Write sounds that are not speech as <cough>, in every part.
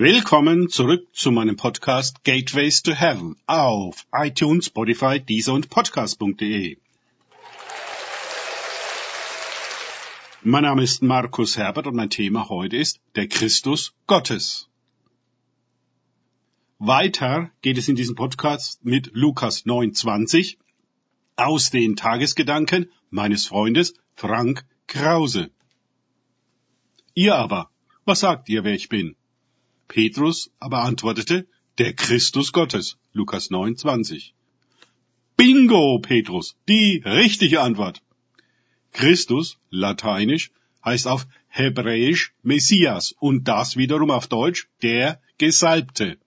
Willkommen zurück zu meinem Podcast Gateways to Heaven auf iTunes, Spotify, Deezer und Podcast.de. Mein Name ist Markus Herbert und mein Thema heute ist der Christus Gottes. Weiter geht es in diesem Podcast mit Lukas 9,20 aus den Tagesgedanken meines Freundes Frank Krause. Ihr aber, was sagt ihr, wer ich bin? Petrus aber antwortete, der Christus Gottes. Lukas 9, 20. Bingo, Petrus, die richtige Antwort. Christus, lateinisch, heißt auf Hebräisch Messias und das wiederum auf Deutsch der Gesalbte.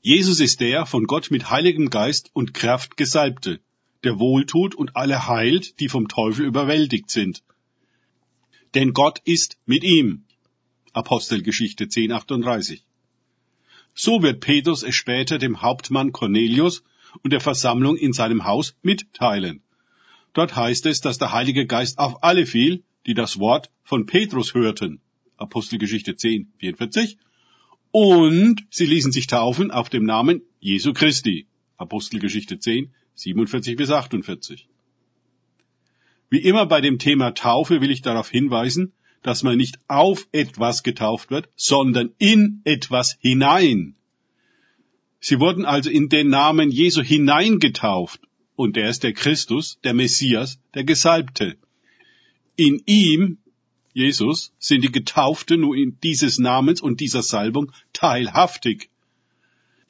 Jesus ist der von Gott mit Heiligem Geist und Kraft Gesalbte, der wohltut und alle heilt, die vom Teufel überwältigt sind. Denn Gott ist mit ihm. Apostelgeschichte 10,38. So wird Petrus es später dem Hauptmann Cornelius und der Versammlung in seinem Haus mitteilen. Dort heißt es, dass der Heilige Geist auf alle fiel, die das Wort von Petrus hörten. Apostelgeschichte 10, 44. Und sie ließen sich taufen auf dem Namen Jesu Christi. Apostelgeschichte 10, 47 bis 48. Wie immer bei dem Thema Taufe will ich darauf hinweisen, dass man nicht auf etwas getauft wird, sondern in etwas hinein. Sie wurden also in den Namen Jesu hineingetauft, und der ist der Christus, der Messias, der Gesalbte. In ihm, Jesus, sind die Getauften nur in dieses Namens und dieser Salbung teilhaftig.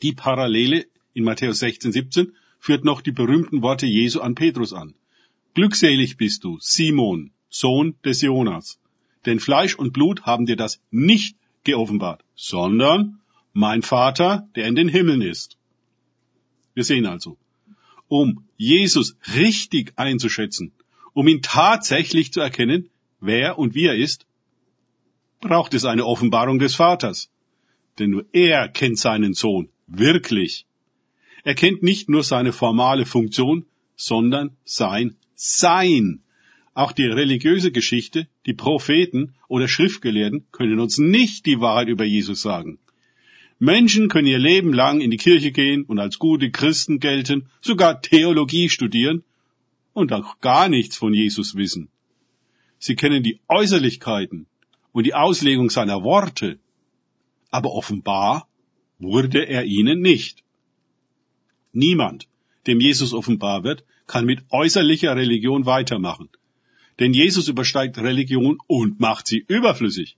Die Parallele in Matthäus 16, 17 führt noch die berühmten Worte Jesu an Petrus an. Glückselig bist du, Simon, Sohn des Jonas denn Fleisch und Blut haben dir das nicht geoffenbart, sondern mein Vater, der in den Himmeln ist. Wir sehen also, um Jesus richtig einzuschätzen, um ihn tatsächlich zu erkennen, wer und wie er ist, braucht es eine Offenbarung des Vaters. Denn nur er kennt seinen Sohn wirklich. Er kennt nicht nur seine formale Funktion, sondern sein Sein. Auch die religiöse Geschichte, die Propheten oder Schriftgelehrten können uns nicht die Wahrheit über Jesus sagen. Menschen können ihr Leben lang in die Kirche gehen und als gute Christen gelten, sogar Theologie studieren und auch gar nichts von Jesus wissen. Sie kennen die Äußerlichkeiten und die Auslegung seiner Worte, aber offenbar wurde er ihnen nicht. Niemand, dem Jesus offenbar wird, kann mit äußerlicher Religion weitermachen. Denn Jesus übersteigt Religion und macht sie überflüssig.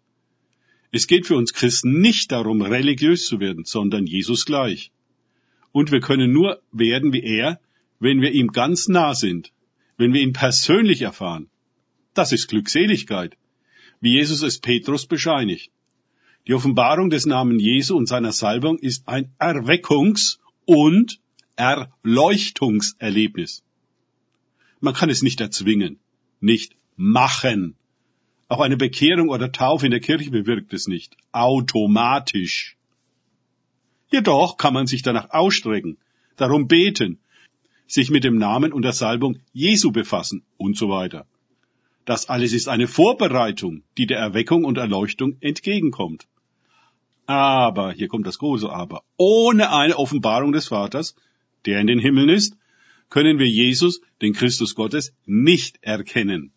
Es geht für uns Christen nicht darum, religiös zu werden, sondern Jesus gleich. Und wir können nur werden wie er, wenn wir ihm ganz nah sind, wenn wir ihn persönlich erfahren. Das ist Glückseligkeit, wie Jesus es Petrus bescheinigt. Die Offenbarung des Namen Jesu und seiner Salbung ist ein Erweckungs- und Erleuchtungserlebnis. Man kann es nicht erzwingen nicht machen. Auch eine Bekehrung oder Taufe in der Kirche bewirkt es nicht. Automatisch. Jedoch kann man sich danach ausstrecken, darum beten, sich mit dem Namen und der Salbung Jesu befassen und so weiter. Das alles ist eine Vorbereitung, die der Erweckung und Erleuchtung entgegenkommt. Aber, hier kommt das große Aber, ohne eine Offenbarung des Vaters, der in den Himmeln ist, können wir Jesus, den Christus Gottes, nicht erkennen.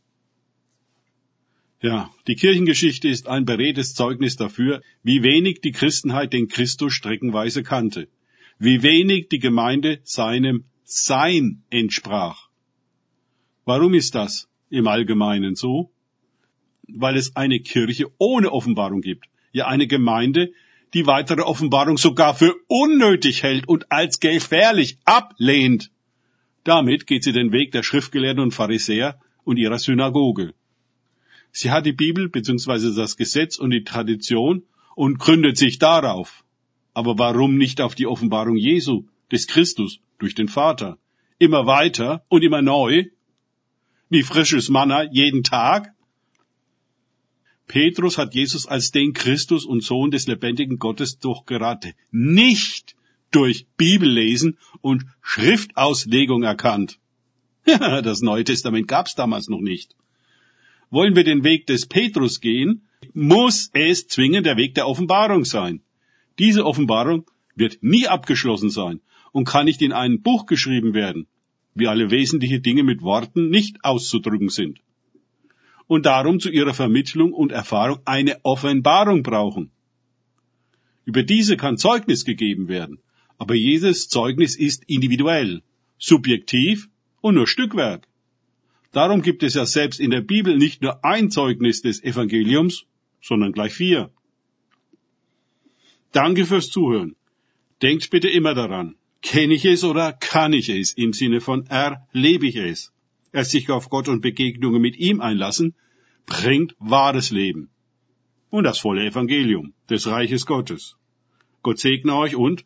Ja, die Kirchengeschichte ist ein beredtes Zeugnis dafür, wie wenig die Christenheit den Christus streckenweise kannte, wie wenig die Gemeinde seinem Sein entsprach. Warum ist das im Allgemeinen so? Weil es eine Kirche ohne Offenbarung gibt, ja eine Gemeinde, die weitere Offenbarung sogar für unnötig hält und als gefährlich ablehnt. Damit geht sie den Weg der Schriftgelehrten und Pharisäer und ihrer Synagoge. Sie hat die Bibel bzw. das Gesetz und die Tradition und gründet sich darauf. Aber warum nicht auf die Offenbarung Jesu, des Christus, durch den Vater? Immer weiter und immer neu? Wie frisches Manna jeden Tag? Petrus hat Jesus als den Christus und Sohn des lebendigen Gottes doch gerade nicht durch Bibellesen und Schriftauslegung erkannt. <laughs> das Neue Testament gab's damals noch nicht. Wollen wir den Weg des Petrus gehen, muss es zwingend der Weg der Offenbarung sein. Diese Offenbarung wird nie abgeschlossen sein und kann nicht in ein Buch geschrieben werden, wie alle wesentliche Dinge mit Worten nicht auszudrücken sind. Und darum zu ihrer Vermittlung und Erfahrung eine Offenbarung brauchen. Über diese kann Zeugnis gegeben werden, aber jedes Zeugnis ist individuell, subjektiv und nur Stückwerk. Darum gibt es ja selbst in der Bibel nicht nur ein Zeugnis des Evangeliums, sondern gleich vier. Danke fürs Zuhören. Denkt bitte immer daran, kenne ich es oder kann ich es im Sinne von erlebe ich es. Erst sich auf Gott und Begegnungen mit ihm einlassen, bringt wahres Leben. Und das volle Evangelium des Reiches Gottes. Gott segne euch und